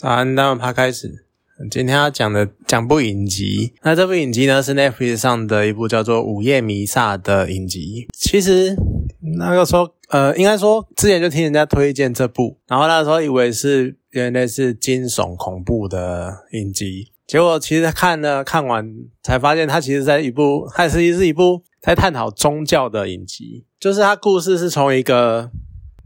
早安，那我们趴开始。今天要讲的讲部影集，那这部影集呢是 Netflix 上的一部叫做《午夜弥撒》的影集。其实那个时候，呃，应该说之前就听人家推荐这部，然后那时候以为是原来是惊悚恐怖的影集，结果其实看了看完才发现，它其实在一部，它实是一部在探讨宗教的影集，就是它故事是从一个。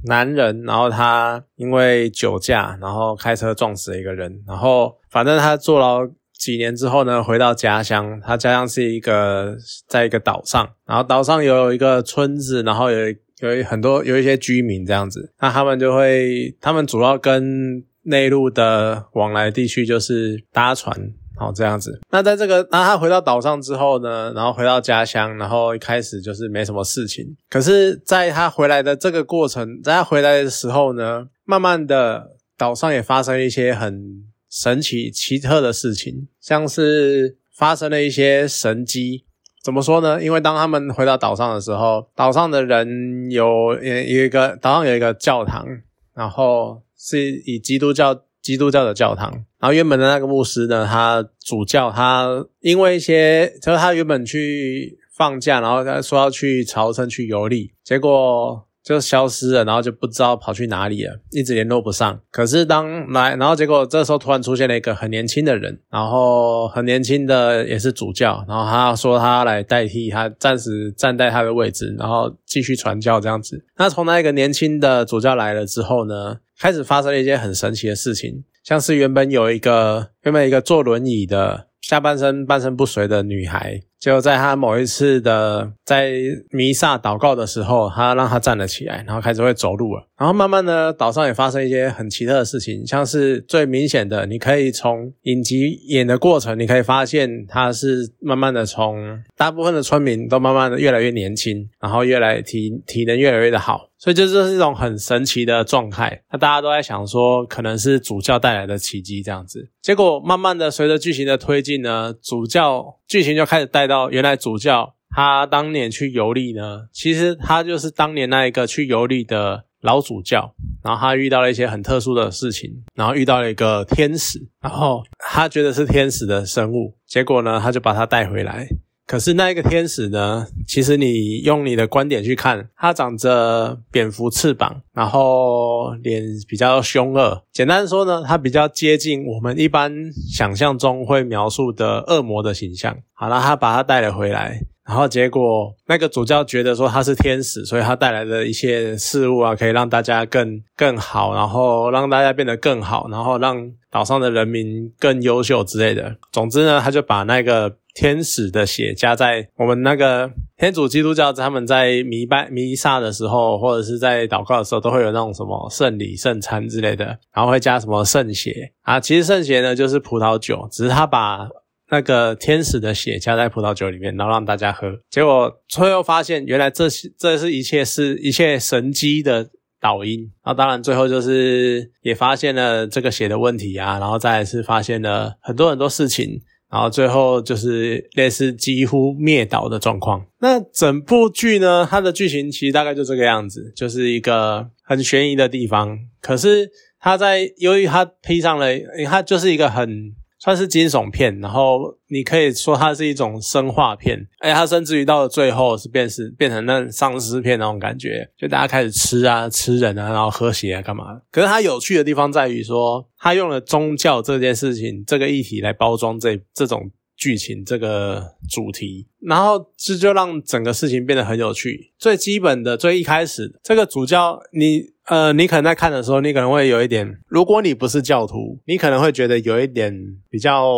男人，然后他因为酒驾，然后开车撞死了一个人，然后反正他坐牢几年之后呢，回到家乡，他家乡是一个在一个岛上，然后岛上有一个村子，然后有有很多有一些居民这样子，那他们就会，他们主要跟内陆的往来地区就是搭船。好，这样子。那在这个，那他回到岛上之后呢？然后回到家乡，然后一开始就是没什么事情。可是，在他回来的这个过程，在他回来的时候呢，慢慢的岛上也发生一些很神奇、奇特的事情，像是发生了一些神迹。怎么说呢？因为当他们回到岛上的时候，岛上的人有有一个岛上有一个教堂，然后是以基督教。基督教的教堂，然后原本的那个牧师呢，他主教他因为一些，就是他原本去放假，然后他说要去朝圣去游历，结果。就消失了，然后就不知道跑去哪里了，一直联络不上。可是当来，然后结果这时候突然出现了一个很年轻的人，然后很年轻的也是主教，然后他说他来代替他，暂时站在他的位置，然后继续传教这样子。那从那个年轻的主教来了之后呢，开始发生了一件很神奇的事情，像是原本有一个原本一个坐轮椅的下半身半身不遂的女孩。就在他某一次的在弥撒祷告的时候，他让他站了起来，然后开始会走路了。然后慢慢的，岛上也发生一些很奇特的事情，像是最明显的，你可以从影集演的过程，你可以发现他是慢慢的从大部分的村民都慢慢的越来越年轻，然后越来体体能越来越的好。所以这就是一种很神奇的状态，那大家都在想说，可能是主教带来的奇迹这样子。结果慢慢的随着剧情的推进呢，主教剧情就开始带到原来主教他当年去游历呢，其实他就是当年那一个去游历的老主教，然后他遇到了一些很特殊的事情，然后遇到了一个天使，然后他觉得是天使的生物，结果呢，他就把他带回来。可是那一个天使呢？其实你用你的观点去看，它长着蝙蝠翅膀，然后脸比较凶恶。简单说呢，它比较接近我们一般想象中会描述的恶魔的形象。好了，他把它带了回来，然后结果那个主教觉得说他是天使，所以他带来的一些事物啊，可以让大家更更好，然后让大家变得更好，然后让岛上的人民更优秀之类的。总之呢，他就把那个。天使的血加在我们那个天主基督教，他们在弥拜弥撒的时候，或者是在祷告的时候，都会有那种什么圣礼、圣餐之类的，然后会加什么圣血啊。其实圣血呢就是葡萄酒，只是他把那个天使的血加在葡萄酒里面，然后让大家喝。结果最后发现，原来这这是一切是一切神机的导因。那当然最后就是也发现了这个血的问题啊，然后再是发现了很多很多事情。然后最后就是类似几乎灭岛的状况。那整部剧呢，它的剧情其实大概就这个样子，就是一个很悬疑的地方。可是它在由于它披上了，它就是一个很。算是惊悚片，然后你可以说它是一种生化片，哎，它甚至于到了最后是变是变成那丧尸片那种感觉，就大家开始吃啊吃人啊，然后喝血啊干嘛。可是它有趣的地方在于说，它用了宗教这件事情这个议题来包装这这种剧情这个主题，然后这就让整个事情变得很有趣。最基本的最一开始，这个主教你。呃，你可能在看的时候，你可能会有一点，如果你不是教徒，你可能会觉得有一点比较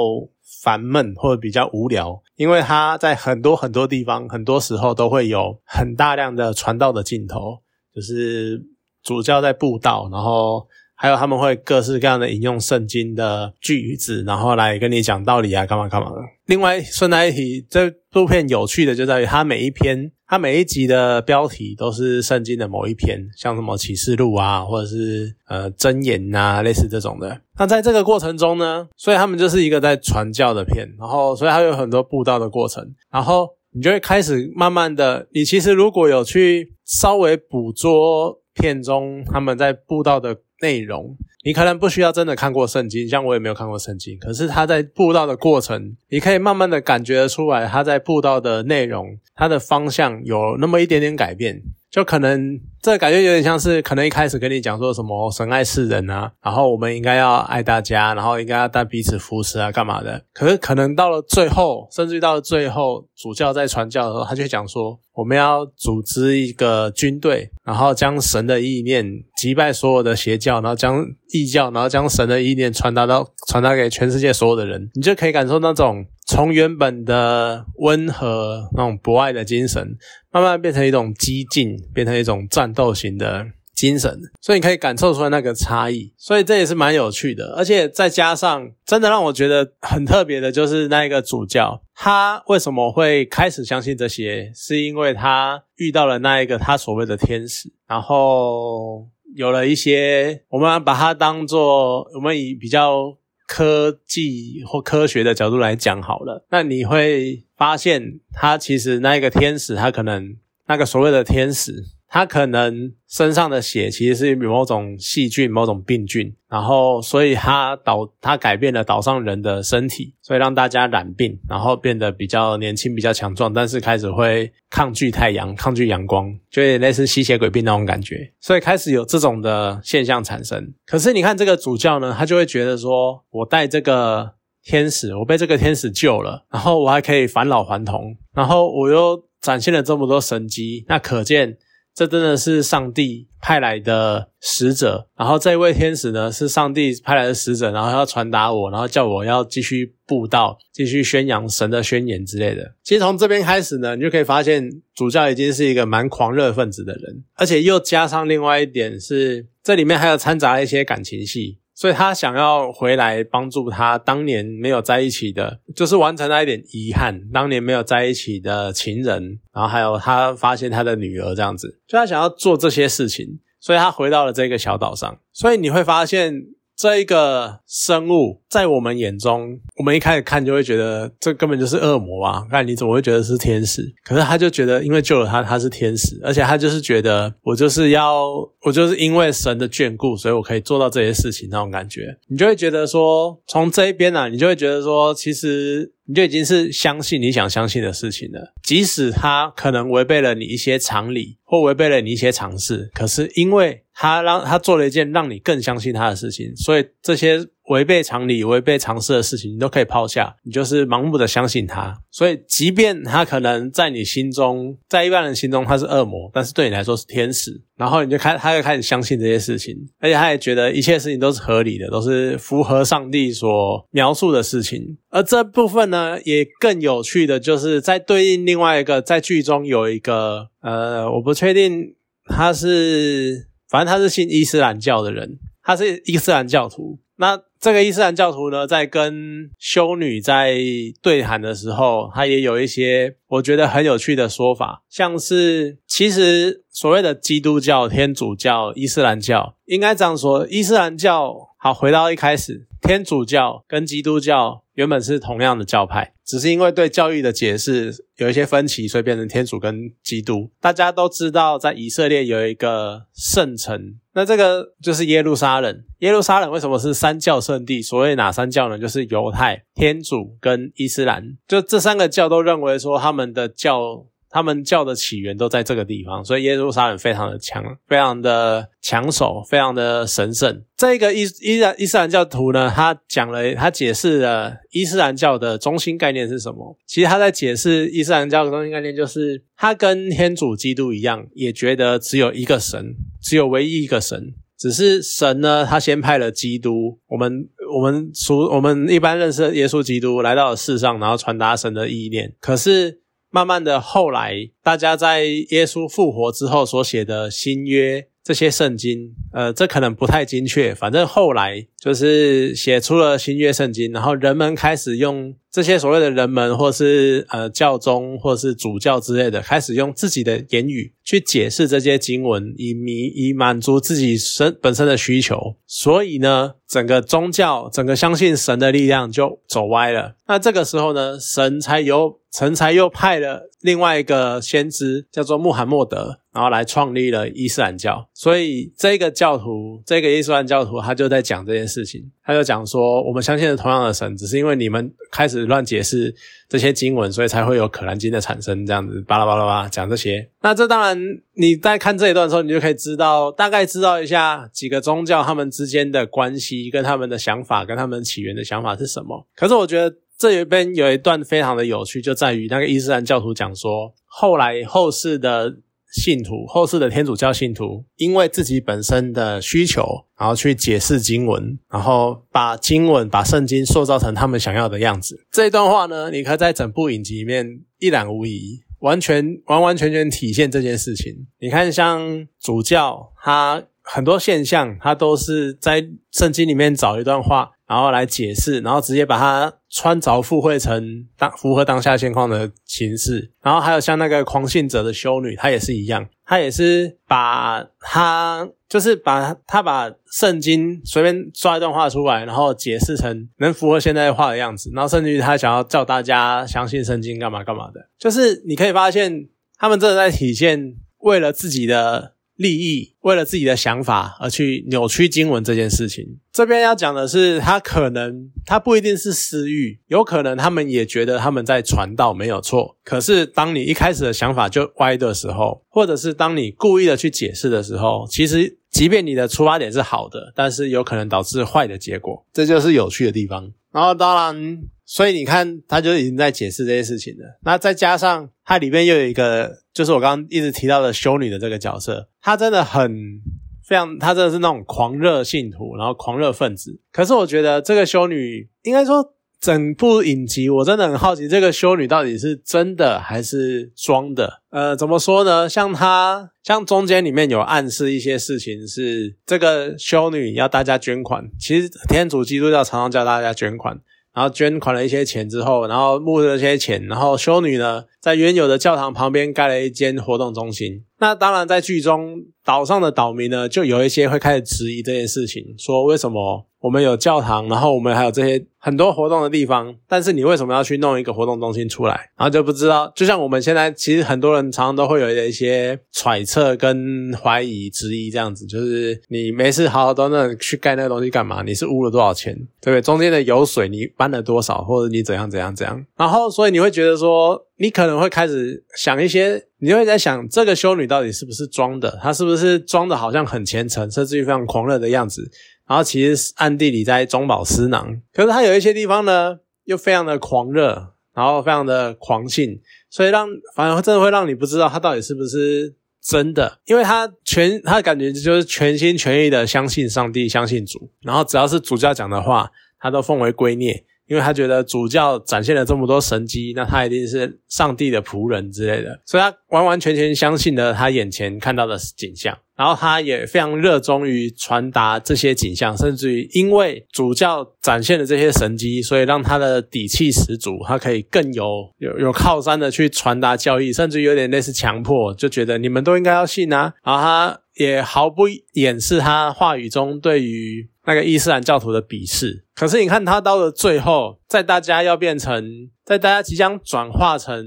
烦闷或者比较无聊，因为他在很多很多地方，很多时候都会有很大量的传道的镜头，就是主教在布道，然后。还有他们会各式各样的引用圣经的句子，然后来跟你讲道理啊，干嘛干嘛的。另外顺带一提，这部片有趣的就在于它每一篇、它每一集的标题都是圣经的某一篇，像什么启示录啊，或者是呃箴言啊，类似这种的。那在这个过程中呢，所以他们就是一个在传教的片，然后所以它有很多布道的过程，然后你就会开始慢慢的，你其实如果有去稍微捕捉片中他们在布道的。内容。你可能不需要真的看过圣经，像我也没有看过圣经，可是他在布道的过程，你可以慢慢的感觉出来，他在布道的内容，他的方向有那么一点点改变。就可能这感觉有点像是，可能一开始跟你讲说什么神爱世人啊，然后我们应该要爱大家，然后应该要带彼此扶持啊，干嘛的？可是可能到了最后，甚至于到了最后，主教在传教的时候，他就讲说，我们要组织一个军队，然后将神的意念击败所有的邪教，然后将异教，然后将神的意念传达到传达给全世界所有的人，你就可以感受那种。从原本的温和那种博爱的精神，慢慢变成一种激进，变成一种战斗型的精神，所以你可以感受出来那个差异，所以这也是蛮有趣的。而且再加上，真的让我觉得很特别的，就是那一个主教，他为什么会开始相信这些，是因为他遇到了那一个他所谓的天使，然后有了一些，我们把它当做我们以比较。科技或科学的角度来讲好了，那你会发现，他其实那一个天使，他可能那个所谓的天使。他可能身上的血其实是某种细菌、某种病菌，然后所以他导他改变了岛上人的身体，所以让大家染病，然后变得比较年轻、比较强壮，但是开始会抗拒太阳、抗拒阳光，就有点类似吸血鬼病那种感觉，所以开始有这种的现象产生。可是你看这个主教呢，他就会觉得说，我带这个天使，我被这个天使救了，然后我还可以返老还童，然后我又展现了这么多神迹，那可见。这真的是上帝派来的使者，然后这位天使呢是上帝派来的使者，然后要传达我，然后叫我要继续布道，继续宣扬神的宣言之类的。其实从这边开始呢，你就可以发现主教已经是一个蛮狂热分子的人，而且又加上另外一点是，这里面还有掺杂一些感情戏。所以他想要回来帮助他当年没有在一起的，就是完成那一点遗憾，当年没有在一起的情人，然后还有他发现他的女儿这样子，就他想要做这些事情，所以他回到了这个小岛上。所以你会发现。这一个生物在我们眼中，我们一开始看就会觉得这根本就是恶魔啊！那你怎么会觉得是天使？可是他就觉得，因为救了他，他是天使，而且他就是觉得我就是要，我就是因为神的眷顾，所以我可以做到这些事情那种感觉。你就会觉得说，从这一边呢，你就会觉得说，其实你就已经是相信你想相信的事情了，即使他可能违背了你一些常理，或违背了你一些常识，可是因为。他让他做了一件让你更相信他的事情，所以这些违背常理、违背常识的事情，你都可以抛下，你就是盲目的相信他。所以，即便他可能在你心中，在一般人心中他是恶魔，但是对你来说是天使。然后你就开，他就开始相信这些事情，而且他也觉得一切事情都是合理的，都是符合上帝所描述的事情。而这部分呢，也更有趣的就是在对应另外一个，在剧中有一个，呃，我不确定他是。反正他是信伊斯兰教的人，他是伊斯兰教徒。那这个伊斯兰教徒呢，在跟修女在对谈的时候，他也有一些我觉得很有趣的说法，像是其实所谓的基督教、天主教、伊斯兰教，应该这样说：伊斯兰教好，回到一开始，天主教跟基督教原本是同样的教派。只是因为对教育的解释有一些分歧，所以变成天主跟基督。大家都知道，在以色列有一个圣城，那这个就是耶路撒冷。耶路撒冷为什么是三教圣地？所谓哪三教呢？就是犹太、天主跟伊斯兰。就这三个教都认为说，他们的教。他们教的起源都在这个地方，所以耶路撒冷非常的强，非常的抢手，非常的神圣。这个伊伊兰伊斯兰教徒呢，他讲了，他解释了伊斯兰教的中心概念是什么？其实他在解释伊斯兰教的中心概念，就是他跟天主基督一样，也觉得只有一个神，只有唯一一个神。只是神呢，他先派了基督，我们我们俗我们一般认识的耶稣基督来到了世上，然后传达神的意念。可是。慢慢的，后来大家在耶稣复活之后所写的新约这些圣经，呃，这可能不太精确。反正后来就是写出了新约圣经，然后人们开始用。这些所谓的人们，或是呃教宗，或是主教之类的，开始用自己的言语去解释这些经文，以弥以满足自己身本身的需求。所以呢，整个宗教，整个相信神的力量就走歪了。那这个时候呢，神才由神才又派了另外一个先知，叫做穆罕默德。然后来创立了伊斯兰教。所以这个教徒，这个伊斯兰教徒，他就在讲这件事情，他就讲说，我们相信的同样的神，只是因为你们开始乱解释这些经文，所以才会有可兰经的产生，这样子巴拉巴拉巴拉讲这些。那这当然，你在看这一段的时候，你就可以知道，大概知道一下几个宗教他们之间的关系，跟他们的想法，跟他们起源的想法是什么。可是我觉得。这边有一段非常的有趣，就在于那个伊斯兰教徒讲说，后来后世的信徒，后世的天主教信徒，因为自己本身的需求，然后去解释经文，然后把经文、把圣经塑造成他们想要的样子。这段话呢，你可以在整部影集里面一览无遗，完全完完全全体现这件事情。你看，像主教，他很多现象，他都是在圣经里面找一段话。然后来解释，然后直接把它穿凿附会成当符合当下现况的形式。然后还有像那个狂信者的修女，她也是一样，她也是把她就是把她把圣经随便抓一段话出来，然后解释成能符合现在话的样子。然后甚至于她想要叫大家相信圣经干嘛干嘛的，就是你可以发现他们真的在体现为了自己的。利益为了自己的想法而去扭曲经文这件事情，这边要讲的是，他可能他不一定是私欲，有可能他们也觉得他们在传道没有错。可是当你一开始的想法就歪的时候，或者是当你故意的去解释的时候，其实即便你的出发点是好的，但是有可能导致坏的结果，这就是有趣的地方。然后当然。所以你看，他就已经在解释这些事情了。那再加上它里面又有一个，就是我刚刚一直提到的修女的这个角色，她真的很非常，她真的是那种狂热信徒，然后狂热分子。可是我觉得这个修女，应该说整部影集，我真的很好奇，这个修女到底是真的还是装的？呃，怎么说呢？像她，像中间里面有暗示一些事情，是这个修女要大家捐款。其实天主基督教常常叫大家捐款。然后捐款了一些钱之后，然后募了一些钱，然后修女呢，在原有的教堂旁边盖了一间活动中心。那当然，在剧中岛上的岛民呢，就有一些会开始质疑这件事情，说为什么我们有教堂，然后我们还有这些很多活动的地方，但是你为什么要去弄一个活动中心出来？然后就不知道，就像我们现在其实很多人常常都会有一些揣测跟怀疑、质疑这样子，就是你没事好好端端去盖那个东西干嘛？你是污了多少钱，对不对？中间的油水你搬了多少，或者你怎样怎样怎样？然后所以你会觉得说。你可能会开始想一些，你会在想这个修女到底是不是装的？她是不是装的好像很虔诚，甚至于非常狂热的样子？然后其实暗地里在中饱私囊。可是她有一些地方呢，又非常的狂热，然后非常的狂信，所以让反而真的会让你不知道她到底是不是真的，因为她全她的感觉就是全心全意的相信上帝，相信主，然后只要是主教讲的话，她都奉为圭臬。因为他觉得主教展现了这么多神迹，那他一定是上帝的仆人之类的，所以他完完全全相信了他眼前看到的景象。然后他也非常热衷于传达这些景象，甚至于因为主教展现的这些神迹，所以让他的底气十足，他可以更有有有靠山的去传达教义，甚至有点类似强迫，就觉得你们都应该要信啊。然后他也毫不掩饰他话语中对于那个伊斯兰教徒的鄙视。可是你看他到了最后，在大家要变成，在大家即将转化成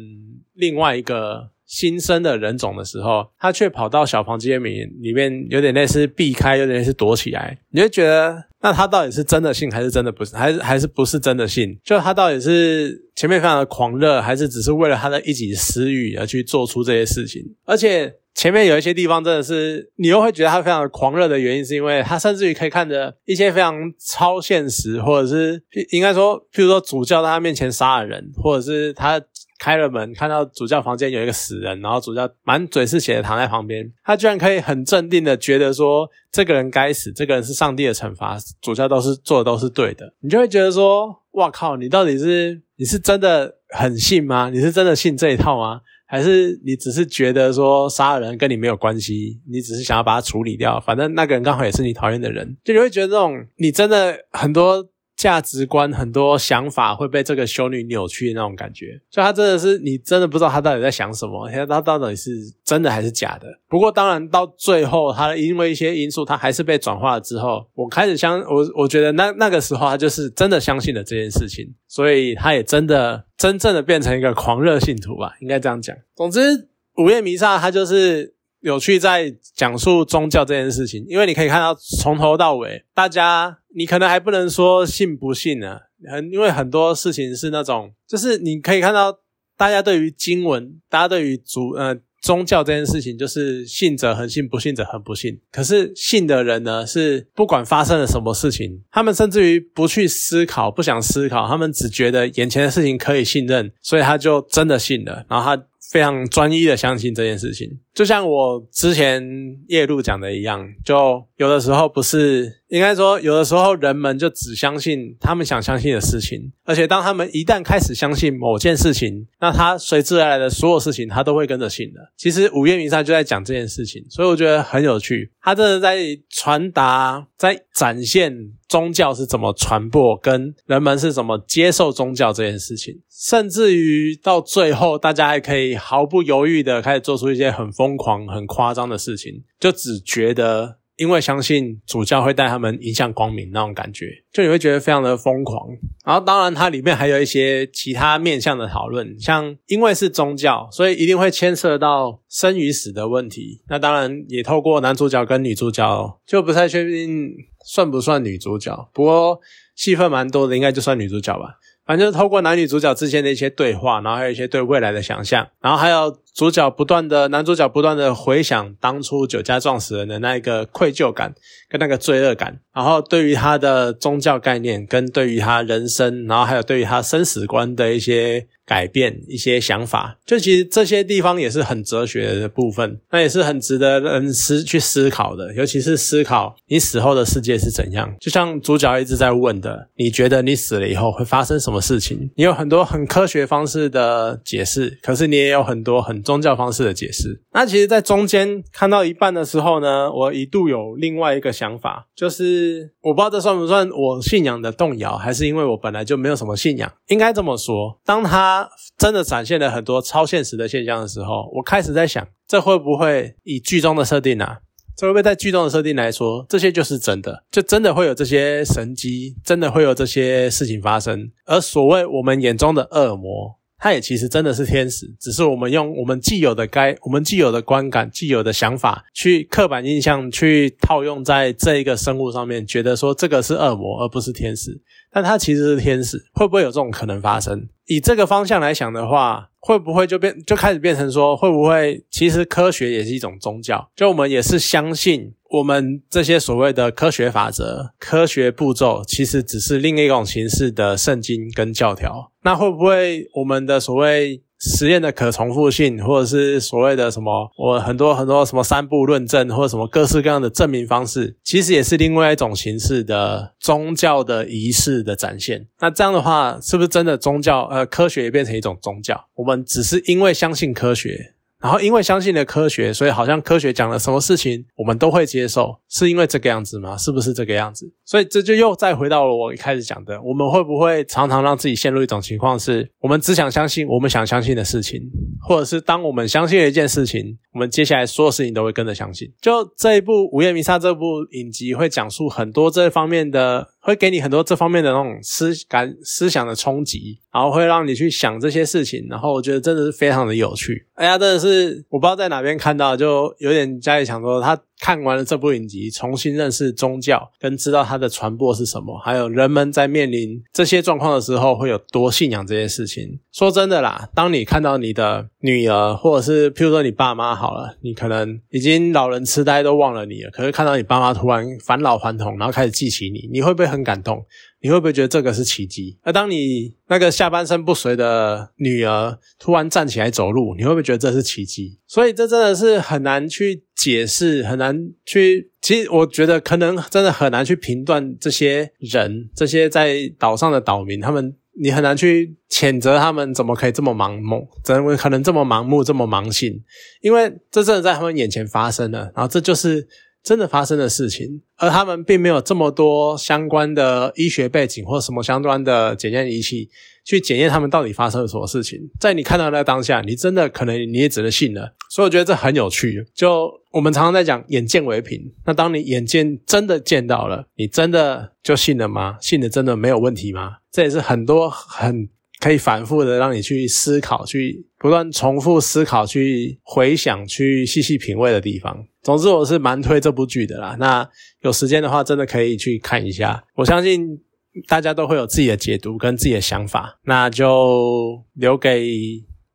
另外一个。新生的人种的时候，他却跑到小房间里面，里面有点类似避开，有点类似躲起来。你会觉得，那他到底是真的信，还是真的不是，还是还是不是真的信？就他到底是前面非常的狂热，还是只是为了他的一己私欲而去做出这些事情？而且前面有一些地方真的是，你又会觉得他非常的狂热的原因，是因为他甚至于可以看着一些非常超现实，或者是应该说，譬如说主教在他面前杀了人，或者是他。开了门，看到主教房间有一个死人，然后主教满嘴是血的躺在旁边，他居然可以很镇定的觉得说这个人该死，这个人是上帝的惩罚，主教都是做的都是对的，你就会觉得说，哇靠，你到底是你是真的很信吗？你是真的信这一套吗？还是你只是觉得说杀人跟你没有关系，你只是想要把它处理掉，反正那个人刚好也是你讨厌的人，就你会觉得这种你真的很多。价值观很多想法会被这个修女扭曲的那种感觉，所以她真的是你真的不知道她到底在想什么，她她到底是真的还是假的。不过当然到最后，她因为一些因素，她还是被转化了之后，我开始相我我觉得那那个时候她就是真的相信了这件事情，所以她也真的真正的变成一个狂热信徒吧，应该这样讲。总之，午夜弥撒它就是有趣在讲述宗教这件事情，因为你可以看到从头到尾，大家你可能还不能说信不信呢，很因为很多事情是那种，就是你可以看到大家对于经文，大家对于主呃。宗教这件事情，就是信者恒信，不信者恒不信。可是信的人呢，是不管发生了什么事情，他们甚至于不去思考，不想思考，他们只觉得眼前的事情可以信任，所以他就真的信了。然后他。非常专一的相信这件事情，就像我之前夜路讲的一样，就有的时候不是应该说，有的时候人们就只相信他们想相信的事情，而且当他们一旦开始相信某件事情，那他随之而来的所有事情，他都会跟着信的。其实午夜弥撒就在讲这件事情，所以我觉得很有趣，他真的在传达，在展现。宗教是怎么传播，跟人们是怎么接受宗教这件事情，甚至于到最后，大家还可以毫不犹豫的开始做出一些很疯狂、很夸张的事情，就只觉得。因为相信主教会带他们迎向光明那种感觉，就你会觉得非常的疯狂。然后当然它里面还有一些其他面向的讨论，像因为是宗教，所以一定会牵涉到生与死的问题。那当然也透过男主角跟女主角，就不太确定算不算女主角，不过戏份蛮多的，应该就算女主角吧。反正透过男女主角之间的一些对话，然后还有一些对未来的想象，然后还有。主角不断的，男主角不断的回想当初酒家撞死人的那一个愧疚感跟那个罪恶感，然后对于他的宗教概念跟对于他人生，然后还有对于他生死观的一些改变、一些想法，就其实这些地方也是很哲学的部分，那也是很值得人思去思考的，尤其是思考你死后的世界是怎样。就像主角一直在问的，你觉得你死了以后会发生什么事情？你有很多很科学方式的解释，可是你也有很多很。宗教方式的解释，那其实，在中间看到一半的时候呢，我一度有另外一个想法，就是我不知道这算不算我信仰的动摇，还是因为我本来就没有什么信仰。应该这么说，当他真的展现了很多超现实的现象的时候，我开始在想，这会不会以剧中的设定啊？这会不会在剧中的设定来说，这些就是真的，就真的会有这些神机，真的会有这些事情发生？而所谓我们眼中的恶魔。它也其实真的是天使，只是我们用我们既有的该我们既有的观感、既有的想法去刻板印象去套用在这一个生物上面，觉得说这个是恶魔而不是天使，但它其实是天使，会不会有这种可能发生？以这个方向来想的话，会不会就变就开始变成说，会不会其实科学也是一种宗教？就我们也是相信我们这些所谓的科学法则、科学步骤，其实只是另一种形式的圣经跟教条。那会不会我们的所谓？实验的可重复性，或者是所谓的什么，我很多很多什么三步论证，或者什么各式各样的证明方式，其实也是另外一种形式的宗教的仪式的展现。那这样的话，是不是真的宗教？呃，科学也变成一种宗教？我们只是因为相信科学。然后因为相信了科学，所以好像科学讲了什么事情，我们都会接受，是因为这个样子吗？是不是这个样子？所以这就又再回到了我一开始讲的，我们会不会常常让自己陷入一种情况，是我们只想相信我们想相信的事情，或者是当我们相信了一件事情，我们接下来所有事情都会跟着相信。就这一部《午夜弥撒》这部影集会讲述很多这方面的。会给你很多这方面的那种思感、思想的冲击，然后会让你去想这些事情，然后我觉得真的是非常的有趣。哎呀，真的是我不知道在哪边看到，就有点家里想说他。看完了这部影集，重新认识宗教，跟知道它的传播是什么，还有人们在面临这些状况的时候会有多信仰这些事情。说真的啦，当你看到你的女儿，或者是譬如说你爸妈好了，你可能已经老人痴呆都忘了你了，可是看到你爸妈突然返老还童，然后开始记起你，你会不会很感动？你会不会觉得这个是奇迹？而当你那个下半身不遂的女儿突然站起来走路，你会不会觉得这是奇迹？所以这真的是很难去解释，很难去。其实我觉得可能真的很难去评断这些人，这些在岛上的岛民，他们你很难去谴责他们怎么可以这么盲目，怎么可能这么盲目、这么盲信？因为这真的在他们眼前发生了，然后这就是。真的发生的事情，而他们并没有这么多相关的医学背景或什么相关的检验仪器去检验他们到底发生了什么事情。在你看到那当下，你真的可能你也只能信了。所以我觉得这很有趣。就我们常常在讲眼见为凭，那当你眼见真的见到了，你真的就信了吗？信的真的没有问题吗？这也是很多很可以反复的让你去思考，去不断重复思考，去回想，去细细品味的地方。总之，我是蛮推这部剧的啦。那有时间的话，真的可以去看一下。我相信大家都会有自己的解读跟自己的想法，那就留给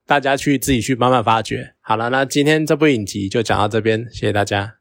大家去自己去慢慢发掘。好了，那今天这部影集就讲到这边，谢谢大家。